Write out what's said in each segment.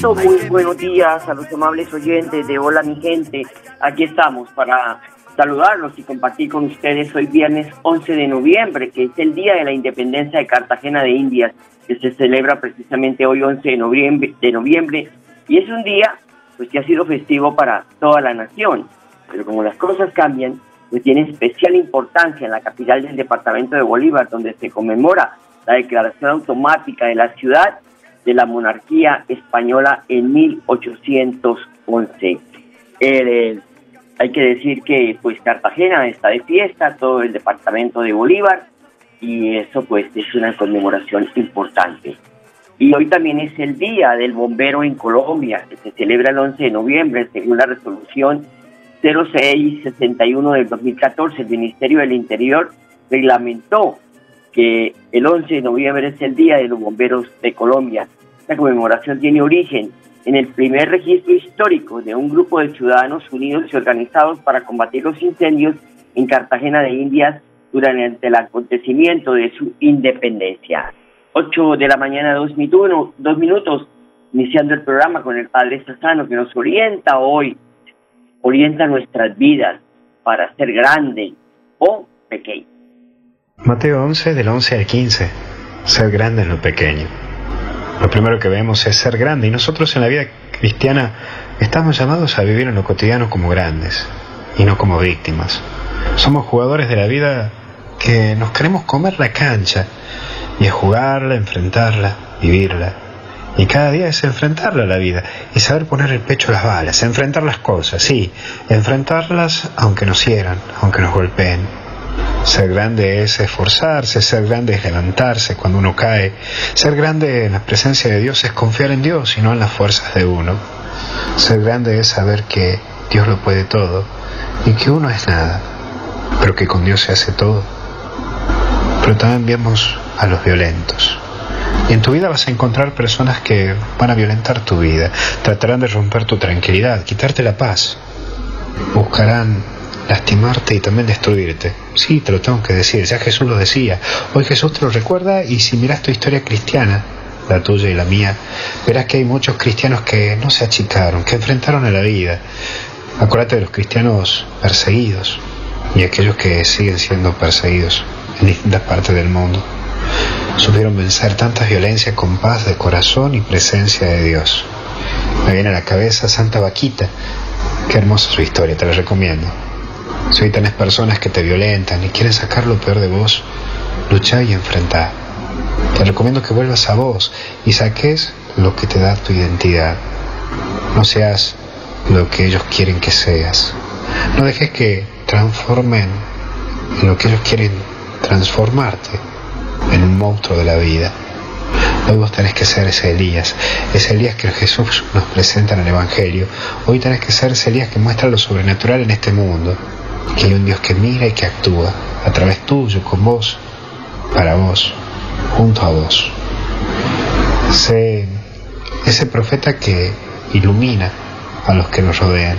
Muy buenos días a los amables oyentes de Hola mi gente. Aquí estamos para saludarlos y compartir con ustedes hoy viernes 11 de noviembre, que es el Día de la Independencia de Cartagena de Indias, que se celebra precisamente hoy 11 de noviembre, de noviembre y es un día pues que ha sido festivo para toda la nación. Pero como las cosas cambian, pues tiene especial importancia en la capital del departamento de Bolívar, donde se conmemora la declaración automática de la ciudad de la monarquía española en 1811. Eh, hay que decir que pues Cartagena está de fiesta, todo el departamento de Bolívar, y eso pues es una conmemoración importante. Y hoy también es el Día del Bombero en Colombia, que se celebra el 11 de noviembre, según la resolución 0661 del 2014. El Ministerio del Interior reglamentó que el 11 de noviembre es el Día de los Bomberos de Colombia. Esta conmemoración tiene origen en el primer registro histórico de un grupo de ciudadanos unidos y organizados para combatir los incendios en Cartagena de Indias durante el acontecimiento de su independencia. 8 de la mañana, dos, minutos, dos minutos, iniciando el programa con el Padre Sassano que nos orienta hoy, orienta nuestras vidas para ser grande o pequeño. Mateo 11 del 11 al 15. Ser grande en lo pequeño. Lo primero que vemos es ser grande y nosotros en la vida cristiana estamos llamados a vivir en lo cotidiano como grandes y no como víctimas. Somos jugadores de la vida que nos queremos comer la cancha y es jugarla, enfrentarla, vivirla. Y cada día es enfrentarla a la vida y saber poner el pecho a las balas, enfrentar las cosas, sí, enfrentarlas aunque nos hieran, aunque nos golpeen. Ser grande es esforzarse, ser grande es levantarse cuando uno cae. Ser grande en la presencia de Dios es confiar en Dios y no en las fuerzas de uno. Ser grande es saber que Dios lo puede todo y que uno es nada, pero que con Dios se hace todo. Pero también vemos a los violentos. Y en tu vida vas a encontrar personas que van a violentar tu vida, tratarán de romper tu tranquilidad, quitarte la paz, buscarán lastimarte y también destruirte. Sí, te lo tengo que decir, ya Jesús lo decía. Hoy Jesús te lo recuerda y si miras tu historia cristiana, la tuya y la mía, verás que hay muchos cristianos que no se achicaron, que enfrentaron a la vida. Acuérdate de los cristianos perseguidos y aquellos que siguen siendo perseguidos en distintas partes del mundo. Supieron vencer tantas violencias con paz de corazón y presencia de Dios. Me viene a la cabeza Santa Vaquita. Qué hermosa su historia, te la recomiendo. Si hoy tenés personas que te violentan y quieren sacar lo peor de vos, lucha y enfrentá. Te recomiendo que vuelvas a vos y saques lo que te da tu identidad. No seas lo que ellos quieren que seas. No dejes que transformen en lo que ellos quieren transformarte en un monstruo de la vida. Hoy vos tenés que ser ese Elías, ese Elías que Jesús nos presenta en el Evangelio. Hoy tenés que ser ese Elías que muestra lo sobrenatural en este mundo. Que hay un Dios que mira y que actúa a través tuyo, con vos, para vos, junto a vos. Sé ese profeta que ilumina a los que nos rodean.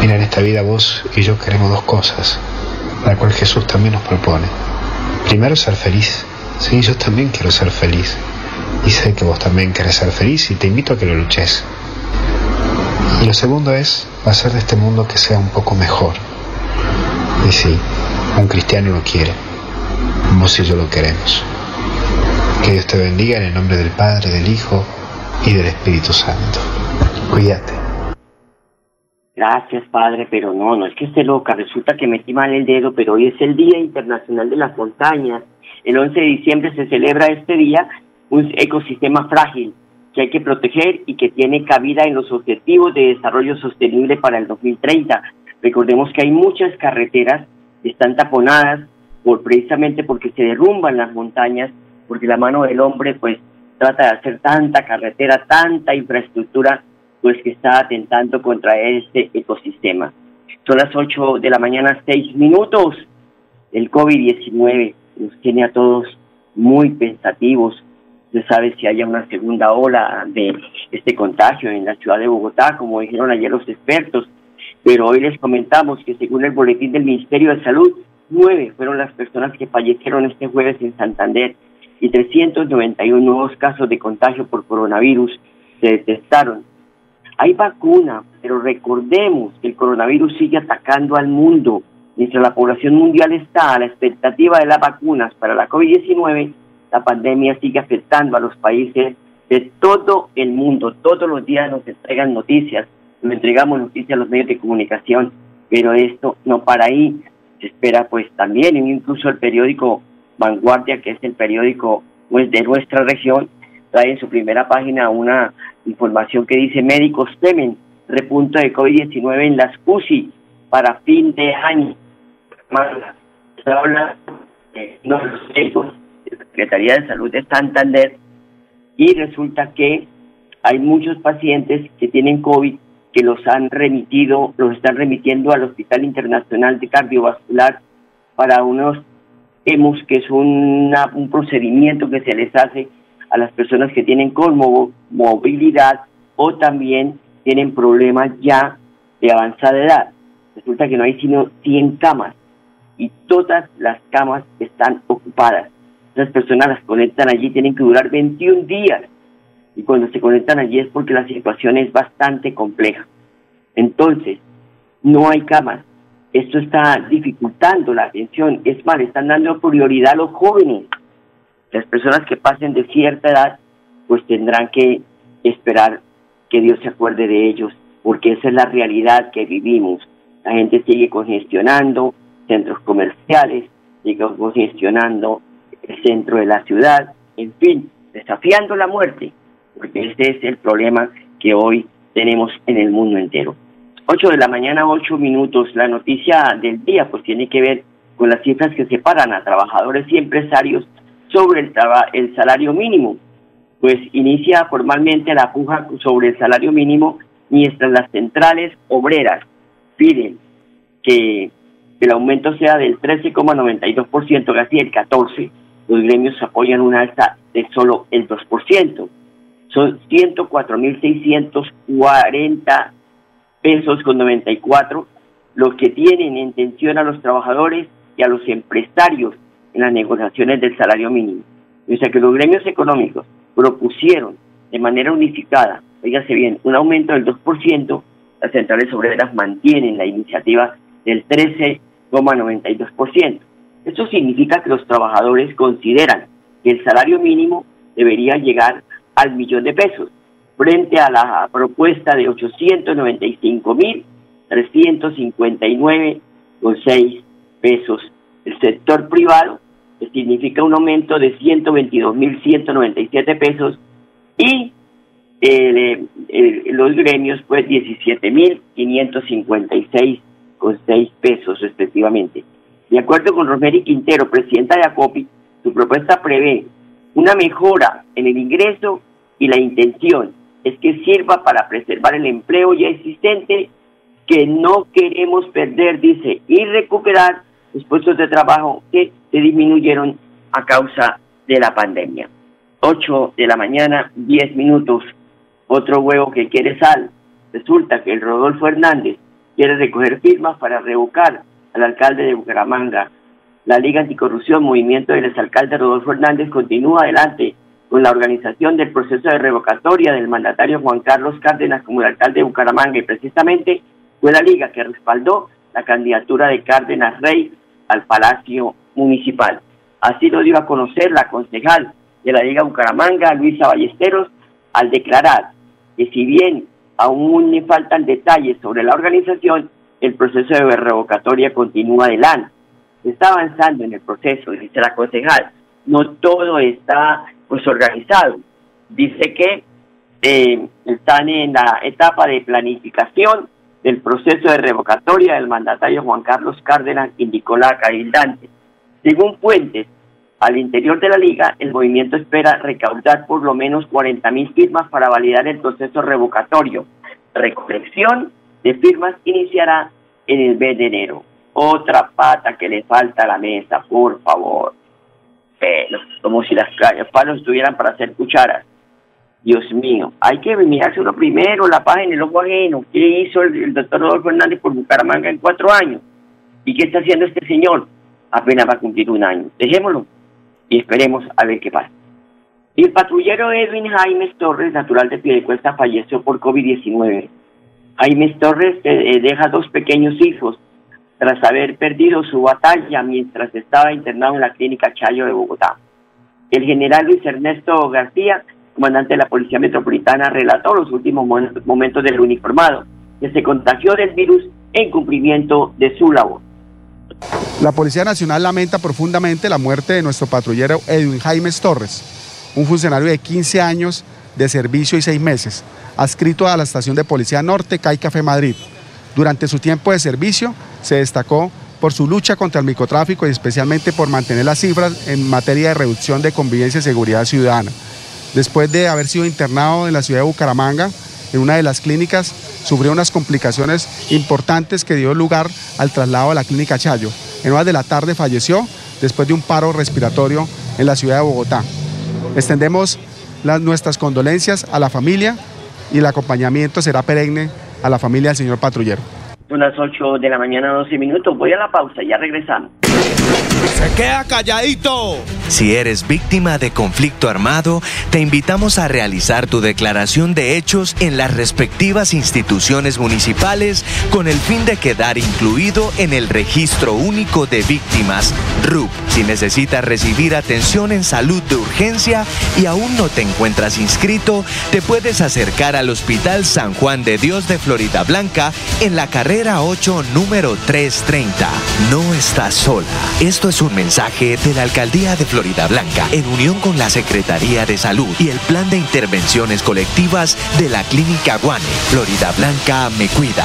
Mira, en esta vida vos y yo queremos dos cosas, la cual Jesús también nos propone. Primero, ser feliz Sí, yo también quiero ser feliz. Y sé que vos también querés ser feliz y te invito a que lo luches. Y lo segundo es hacer de este mundo que sea un poco mejor. Y sí, un cristiano lo quiere. Vos y yo lo queremos. Que Dios te bendiga en el nombre del Padre, del Hijo y del Espíritu Santo. Cuídate. Gracias, Padre, pero no, no es que esté loca. Resulta que metí mal el dedo, pero hoy es el Día Internacional de las Montañas. El 11 de diciembre se celebra este día un ecosistema frágil que hay que proteger y que tiene cabida en los objetivos de desarrollo sostenible para el 2030. Recordemos que hay muchas carreteras que están taponadas por precisamente porque se derrumban las montañas, porque la mano del hombre pues trata de hacer tanta carretera, tanta infraestructura, pues que está atentando contra este ecosistema. Son las 8 de la mañana, 6 minutos. El COVID-19 nos tiene a todos muy pensativos. Se sabe si haya una segunda ola de este contagio en la ciudad de Bogotá, como dijeron ayer los expertos. Pero hoy les comentamos que según el boletín del Ministerio de Salud, nueve fueron las personas que fallecieron este jueves en Santander y 391 nuevos casos de contagio por coronavirus se detectaron. Hay vacuna, pero recordemos que el coronavirus sigue atacando al mundo. Mientras la población mundial está a la expectativa de las vacunas para la COVID-19, la pandemia sigue afectando a los países de todo el mundo. Todos los días nos entregan noticias, nos entregamos noticias a los medios de comunicación, pero esto no para ahí. Se espera pues también, incluso el periódico Vanguardia, que es el periódico pues, de nuestra región, trae en su primera página una información que dice médicos temen repunto de COVID-19 en las UCI para fin de año. Se habla de de la Secretaría de Salud de Santander y resulta que hay muchos pacientes que tienen COVID que los han remitido, los están remitiendo al Hospital Internacional de Cardiovascular para unos hemos que es una, un procedimiento que se les hace a las personas que tienen con movilidad o también tienen problemas ya de avanzada edad. Resulta que no hay sino 100 camas y todas las camas están ocupadas. Las personas las conectan allí, tienen que durar 21 días y cuando se conectan allí es porque la situación es bastante compleja. Entonces, no hay camas, esto está dificultando la atención. Es más, están dando prioridad a los jóvenes. Las personas que pasen de cierta edad, pues tendrán que esperar que Dios se acuerde de ellos, porque esa es la realidad que vivimos. La gente sigue congestionando centros comerciales, sigue congestionando el centro de la ciudad, en fin, desafiando la muerte, porque ese es el problema que hoy tenemos en el mundo entero. 8 de la mañana, 8 minutos. La noticia del día pues tiene que ver con las cifras que separan a trabajadores y empresarios sobre el, el salario mínimo. Pues inicia formalmente la puja sobre el salario mínimo mientras las centrales obreras piden que el aumento sea del 13,92%, casi el 14%. Los gremios apoyan una alza de solo el 2%. Son 104.640 pesos con 94, lo que tienen en tensión a los trabajadores y a los empresarios en las negociaciones del salario mínimo. O sea que los gremios económicos propusieron de manera unificada, fíjese bien, un aumento del 2%, las centrales obreras mantienen la iniciativa del 13,92%. Esto significa que los trabajadores consideran que el salario mínimo debería llegar al millón de pesos frente a la propuesta de 899.359,6 pesos. El sector privado, significa un aumento de 122.197 pesos, y los gremios, pues 17.556,6 pesos respectivamente. De acuerdo con Rosemary Quintero, presidenta de ACOPI, su propuesta prevé una mejora en el ingreso y la intención es que sirva para preservar el empleo ya existente que no queremos perder, dice, y recuperar los puestos de trabajo que se disminuyeron a causa de la pandemia. 8 de la mañana, 10 minutos. Otro huevo que quiere sal. Resulta que el Rodolfo Hernández quiere recoger firmas para revocar al alcalde de Bucaramanga, la Liga Anticorrupción Movimiento del exalcalde Rodolfo Hernández continúa adelante con la organización del proceso de revocatoria del mandatario Juan Carlos Cárdenas como el alcalde de Bucaramanga y precisamente fue la liga que respaldó la candidatura de Cárdenas Rey al Palacio Municipal. Así lo dio a conocer la concejal de la Liga Bucaramanga, Luisa Ballesteros, al declarar que si bien aún le faltan detalles sobre la organización, el proceso de revocatoria continúa adelante. Está avanzando en el proceso, dice la concejal. No todo está pues organizado. Dice que eh, están en la etapa de planificación del proceso de revocatoria del mandatario Juan Carlos Cárdenas, indicó la cabildante. Según fuentes al interior de la liga, el movimiento espera recaudar por lo menos 40 mil firmas para validar el proceso revocatorio. Recolección de firmas iniciará en el mes de enero. Otra pata que le falta a la mesa, por favor. Pero, como si las palos estuvieran para hacer cucharas. Dios mío, hay que mirárselo primero, la página, el ojo ajeno. ¿Qué hizo el, doctor Rodolfo Hernández por Bucaramanga en cuatro años? ¿Y qué está haciendo este señor? Apenas va a cumplir un año. Dejémoslo y esperemos a ver qué pasa. Y el patrullero Edwin Jaime Torres, natural de Piedecuesta, falleció por COVID-19. Jaime Torres eh, deja dos pequeños hijos tras haber perdido su batalla mientras estaba internado en la clínica Chayo de Bogotá. El general Luis Ernesto García comandante de la Policía Metropolitana, relató los últimos momentos del uniformado, que se contagió del virus en cumplimiento de su labor. La Policía Nacional lamenta profundamente la muerte de nuestro patrullero Edwin Jaimes Torres, un funcionario de 15 años de servicio y 6 meses, adscrito a la Estación de Policía Norte CAI Café Madrid. Durante su tiempo de servicio se destacó por su lucha contra el microtráfico y especialmente por mantener las cifras en materia de reducción de convivencia y seguridad ciudadana. Después de haber sido internado en la ciudad de Bucaramanga, en una de las clínicas, sufrió unas complicaciones importantes que dio lugar al traslado a la clínica Chayo. En horas de la tarde falleció después de un paro respiratorio en la ciudad de Bogotá. Extendemos las, nuestras condolencias a la familia y el acompañamiento será perenne a la familia del señor patrullero. Son las 8 de la mañana, 12 minutos. Voy a la pausa, ya regresamos. Se queda calladito. Si eres víctima de conflicto armado, te invitamos a realizar tu declaración de hechos en las respectivas instituciones municipales con el fin de quedar incluido en el Registro Único de Víctimas, RUP. Si necesitas recibir atención en salud de urgencia y aún no te encuentras inscrito, te puedes acercar al Hospital San Juan de Dios de Florida Blanca en la carrera 8, número 330. No estás sola. Esto es un mensaje de la Alcaldía de Florida Blanca en unión con la Secretaría de Salud y el Plan de Intervenciones Colectivas de la Clínica Guane. Florida Blanca me cuida.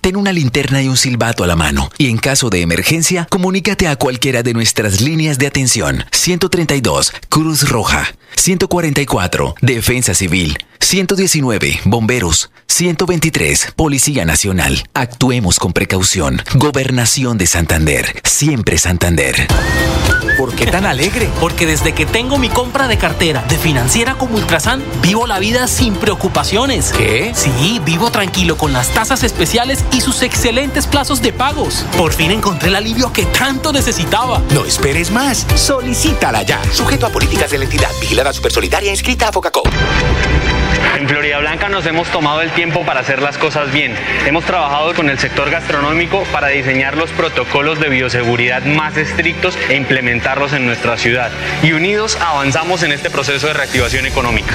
ten una linterna y un silbato a la mano. Y en caso de emergencia, comunícate a cualquiera de nuestras líneas de atención. 132, Cruz Roja. 144, Defensa Civil. 119, Bomberos. 123, Policía Nacional. Actuemos con precaución. Gobernación de Santander. Siempre Santander. ¿Por qué tan alegre? Porque desde que tengo mi compra de cartera de financiera como Ultrasan, vivo la vida sin preocupaciones. ¿Qué? Sí, vivo tranquilo con las tasas especiales y sus excelentes plazos de pagos. Por fin encontré el alivio que tanto necesitaba. No esperes más. Solicítala ya. Sujeto a políticas de la entidad. Vigilada Supersolidaria inscrita a Focacop. En Florida Blanca nos hemos tomado el tiempo para hacer las cosas bien. Hemos trabajado con el sector gastronómico para diseñar los protocolos de bioseguridad más estrictos e implementarlos en nuestra ciudad. Y unidos avanzamos en este proceso de reactivación económica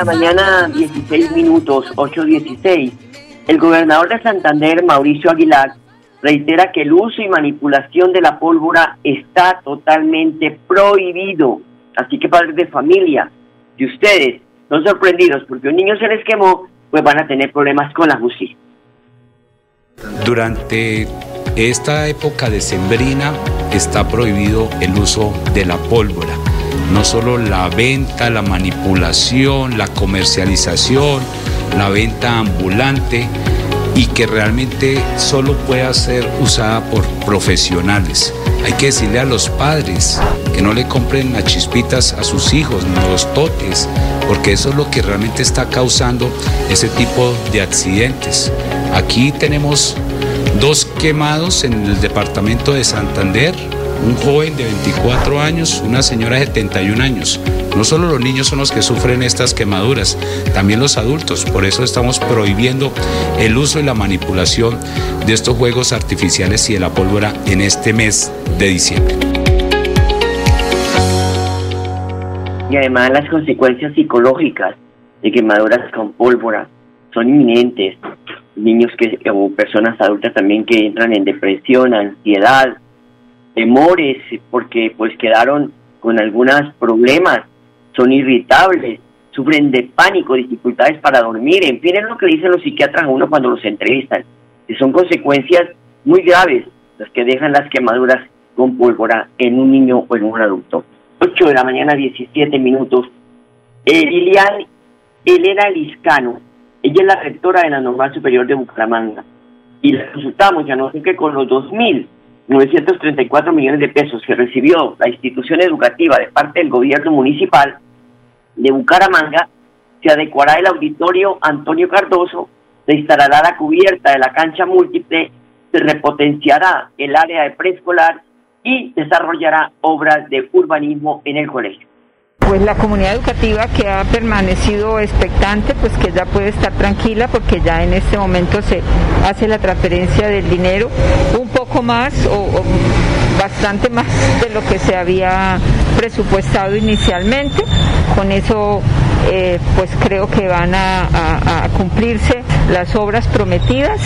La mañana, 16 minutos, 8.16. El gobernador de Santander, Mauricio Aguilar, reitera que el uso y manipulación de la pólvora está totalmente prohibido. Así que padres de familia, si ustedes son sorprendidos porque un niño se les quemó, pues van a tener problemas con la justicia. Durante esta época de sembrina está prohibido el uso de la pólvora no solo la venta, la manipulación, la comercialización, la venta ambulante y que realmente solo pueda ser usada por profesionales. Hay que decirle a los padres que no le compren las chispitas a sus hijos, los totes, porque eso es lo que realmente está causando ese tipo de accidentes. Aquí tenemos dos quemados en el departamento de Santander, un joven de 24 años, una señora de 71 años. No solo los niños son los que sufren estas quemaduras, también los adultos. Por eso estamos prohibiendo el uso y la manipulación de estos juegos artificiales y de la pólvora en este mes de diciembre. Y además las consecuencias psicológicas de quemaduras con pólvora son inminentes. Niños que, o personas adultas también que entran en depresión, ansiedad, temores porque pues quedaron con algunos problemas, son irritables, sufren de pánico, dificultades para dormir, en fin, es lo que dicen los psiquiatras a uno cuando los entrevistan, que son consecuencias muy graves las que dejan las quemaduras con pólvora en un niño o en un adulto. 8 de la mañana, 17 minutos. Eh, Lilian Elena Liscano, ella es la rectora de la Normal Superior de Bucaramanga, y la consultamos, ya no sé que con los 2.000 934 millones de pesos que recibió la institución educativa de parte del gobierno municipal de Bucaramanga, se adecuará el auditorio Antonio Cardoso, se instalará la cubierta de la cancha múltiple, se repotenciará el área de preescolar y desarrollará obras de urbanismo en el colegio pues la comunidad educativa que ha permanecido expectante, pues que ya puede estar tranquila porque ya en este momento se hace la transferencia del dinero un poco más o, bastante más de lo que se había presupuestado inicialmente. Con eso eh, pues creo que van a, cumplirse las obras prometidas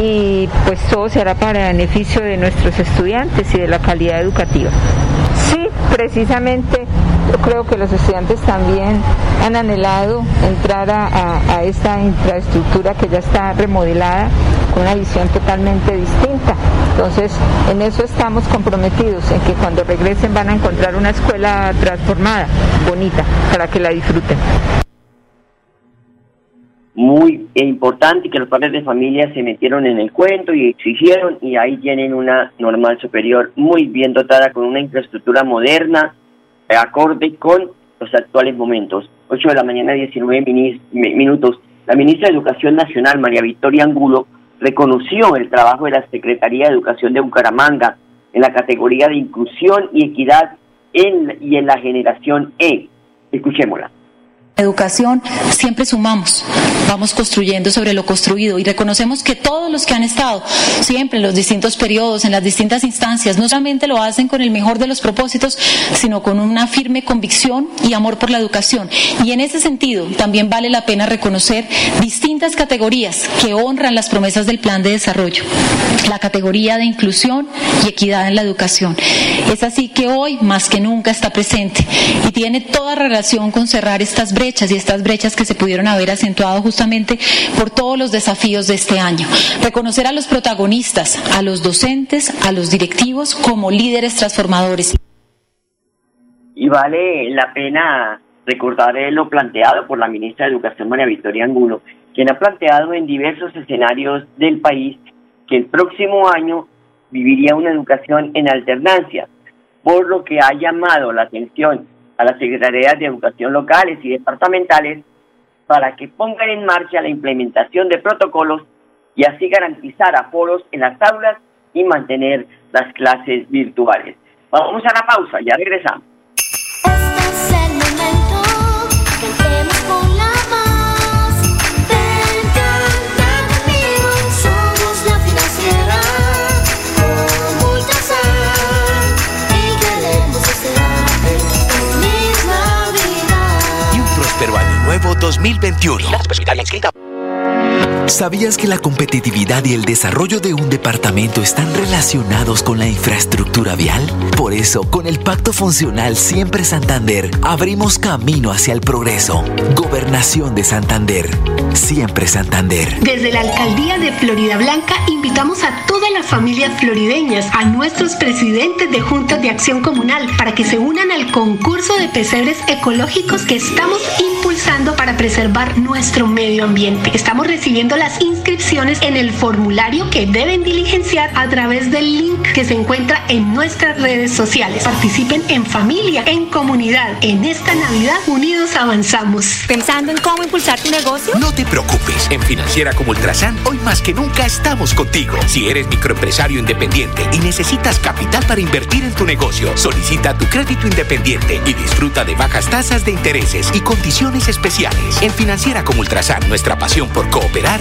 y pues todo se hará para beneficio de nuestros estudiantes y de la calidad educativa. Sí, precisamente yo creo que los estudiantes también han anhelado entrar a, esta infraestructura que ya está remodelada con una visión totalmente distinta. Entonces, en eso estamos comprometidos, en que cuando regresen van a encontrar una escuela transformada, bonita, para que la disfruten muy importante que los padres de familia se metieron en el cuento y exigieron y ahí tienen una normal superior muy bien dotada con una infraestructura moderna acorde con los actuales momentos. 8 de la mañana, 19 minutos. La ministra de Educación Nacional, María Victoria Angulo, reconoció el trabajo de la Secretaría de Educación de Bucaramanga en la categoría de inclusión y equidad en, y en la generación E. Escuchémosla Educación, siempre sumamos, vamos construyendo sobre lo construido y reconocemos que todos los que han estado siempre en los distintos periodos, en las distintas instancias, no solamente lo hacen con el mejor de los propósitos, sino con una firme convicción y amor por la educación. Y en ese sentido, también vale la pena reconocer distintas categorías que honran las promesas del plan de desarrollo. La categoría de inclusión y equidad en la educación. Es así que hoy, más que nunca, está presente y tiene toda relación con cerrar estas brechas y estas brechas que se pudieron haber acentuado justamente por todos los desafíos de este año. Reconocer a los protagonistas, a los docentes, a los directivos como líderes transformadores. Y vale la pena recordar lo planteado por la ministra de Educación María Victoria Angulo, quien ha planteado en diversos escenarios del país que el próximo año viviría una educación en alternancia, por lo que ha llamado la atención a las secretarías de educación locales y departamentales para que pongan en marcha la implementación de protocolos y así garantizar aforos en las aulas y mantener las clases virtuales. Vamos a la pausa, ya regresamos. Nuevo 2021. ¿Sabías que la competitividad y el desarrollo de un departamento están relacionados con la infraestructura vial? Por eso, con el Pacto Funcional Siempre Santander, abrimos camino hacia el progreso. Gobernación de Santander. Siempre Santander. Desde la Alcaldía de Florida Blanca invitamos a todas las familias florideñas, a nuestros presidentes de juntas de acción comunal, para que se unan al concurso de pesebres ecológicos que estamos impulsando para preservar nuestro medio ambiente. Estamos recibiendo las inscripciones en el formulario que deben diligenciar a través del link que se encuentra en nuestras redes sociales. Participen en familia, en comunidad. En esta Navidad, unidos avanzamos. ¿Pensando en cómo impulsar tu negocio? No te preocupes. En Financiera como Ultrasan, hoy más que nunca estamos contigo. Si eres microempresario independiente y necesitas capital para invertir en tu negocio, solicita tu crédito independiente y disfruta de bajas tasas de intereses y condiciones especiales. En Financiera como Ultrasan, nuestra pasión por cooperar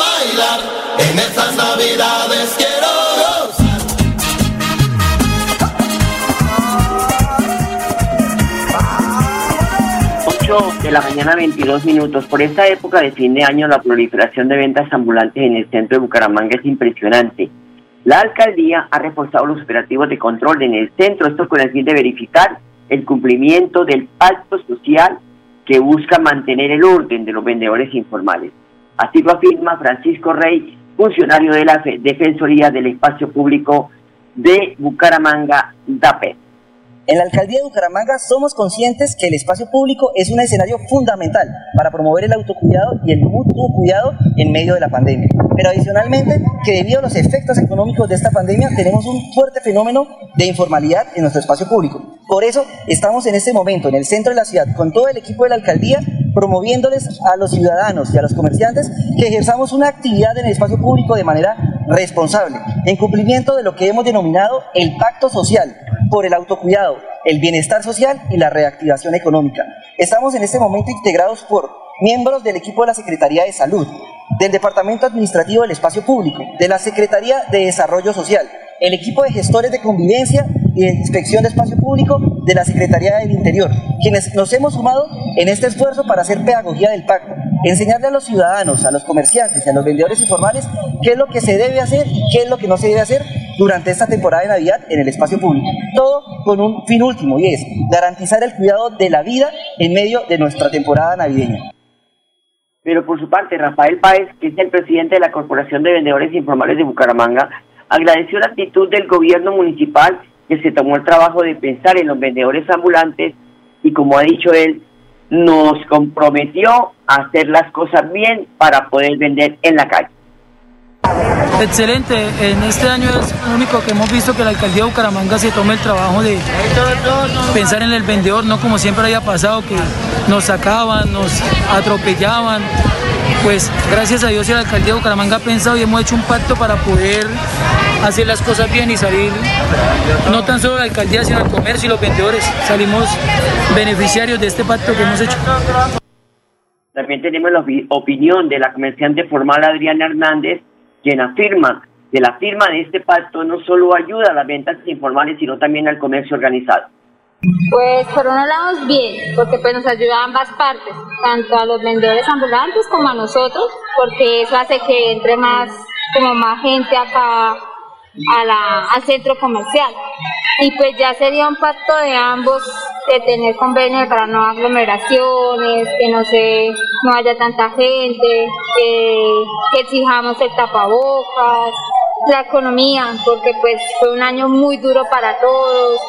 bailar, en estas navidades quiero gozar. de la mañana 22 minutos. Por esta época de fin de año la proliferación de ventas ambulantes en el centro de Bucaramanga es impresionante. La alcaldía ha reforzado los operativos de control en el centro, esto con el fin de verificar el cumplimiento del pacto social que busca mantener el orden de los vendedores informales. Así lo afirma Francisco Rey, funcionario de la Defensoría del Espacio Público de Bucaramanga, DAPE. En la alcaldía de Bucaramanga somos conscientes que el espacio público es un escenario fundamental para promover el autocuidado y el mutuo cuidado en medio de la pandemia. Pero adicionalmente, que debido a los efectos económicos de esta pandemia, tenemos un fuerte fenómeno de informalidad en nuestro espacio público. Por eso estamos en este momento en el centro de la ciudad con todo el equipo de la alcaldía promoviéndoles a los ciudadanos y a los comerciantes que ejerzamos una actividad en el espacio público de manera responsable, en cumplimiento de lo que hemos denominado el pacto social por el autocuidado, el bienestar social y la reactivación económica. Estamos en este momento integrados por miembros del equipo de la Secretaría de Salud, del Departamento Administrativo del Espacio Público, de la Secretaría de Desarrollo Social, el equipo de gestores de convivencia y de inspección de espacio público de la Secretaría del Interior, quienes nos hemos sumado en este esfuerzo para hacer pedagogía del pacto, enseñarle a los ciudadanos, a los comerciantes y a los vendedores informales qué es lo que se debe hacer y qué es lo que no se debe hacer durante esta temporada de Navidad en el espacio público. Todo con un fin último y es garantizar el cuidado de la vida en medio de nuestra temporada navideña. Pero por su parte, Rafael Páez, que es el presidente de la Corporación de Vendedores Informales de Bucaramanga, agradeció la actitud del gobierno municipal que se tomó el trabajo de pensar en los vendedores ambulantes y como ha dicho él, nos comprometió a hacer las cosas bien para poder vender en la calle. Excelente, en este año es lo único que hemos visto que la alcaldía de Bucaramanga se tome el trabajo de pensar en el vendedor, no como siempre había pasado que nos sacaban, nos atropellaban. Pues gracias a Dios y la alcaldía de Bucaramanga ha pensado y hemos hecho un pacto para poder hacer las cosas bien y salir, no tan solo la alcaldía, sino el comercio y los vendedores. Salimos beneficiarios de este pacto que hemos hecho. También tenemos la opinión de la comerciante formal Adriana Hernández, quien afirma que la firma de este pacto no solo ayuda a las ventas informales, sino también al comercio organizado. Pues por uno lado bien, porque pues nos ayuda a ambas partes, tanto a los vendedores ambulantes como a nosotros, porque eso hace que entre más, como más gente acá a la, al centro comercial. Y pues ya sería un pacto de ambos de tener convenios para no aglomeraciones, que no se no haya tanta gente, que, que exijamos el tapabocas, la economía, porque pues fue un año muy duro para todos,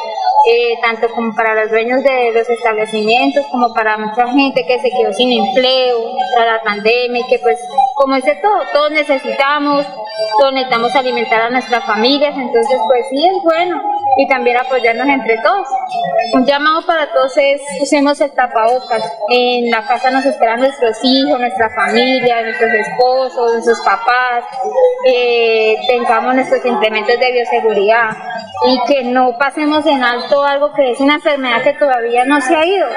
eh, tanto como para los dueños de los establecimientos, como para mucha gente que se quedó sin empleo tras la pandemia, y que pues como dice todo, todos necesitamos, todos necesitamos alimentar a nuestras familias, entonces pues sí es bueno y también apoyarnos entre todos. Un llamado para todos es usemos el tapabocas, en la casa nos esperan nuestros hijos, nuestra familia, nuestros esposos, nuestros papás, eh, tengamos nuestros implementos de bioseguridad y que no pasemos en alto algo que es una enfermedad que todavía no se ha ido.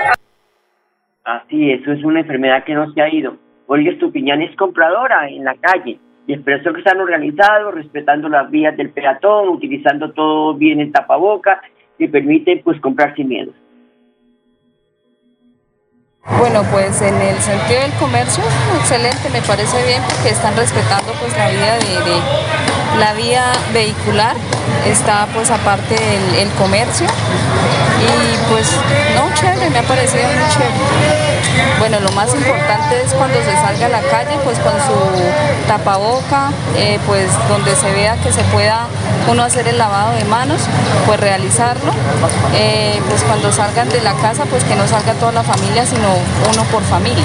Así, eso es una enfermedad que no se ha ido. Olga Estupiñán es compradora en la calle y expresó que están organizados, respetando las vías del peatón, utilizando todo bien el tapaboca, que permite pues comprar sin miedo. Bueno, pues en el sentido del comercio, excelente, me parece bien porque están respetando pues la vía de, la vía vehicular, está pues aparte el, el comercio y pues no, chévere, me ha parecido muy chévere. Bueno, lo más importante es cuando se salga a la calle, pues con su tapaboca, eh, pues donde se vea que se pueda uno hacer el lavado de manos, pues realizarlo. Eh, pues cuando salgan de la casa, pues que no salga toda la familia, sino uno por familia.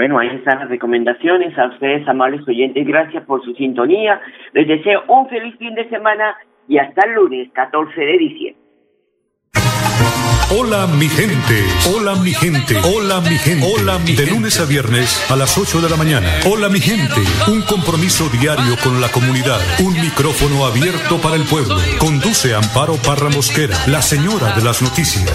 Bueno, ahí están las recomendaciones. A ustedes, amables oyentes, gracias por su sintonía. Les deseo un feliz fin de semana y hasta el lunes 14 de diciembre. Hola mi gente, hola mi gente, hola mi gente, hola mi De lunes a viernes a las 8 de la mañana. Hola mi gente, un compromiso diario con la comunidad, un micrófono abierto para el pueblo. Conduce Amparo Parra Mosquera, la señora de las noticias.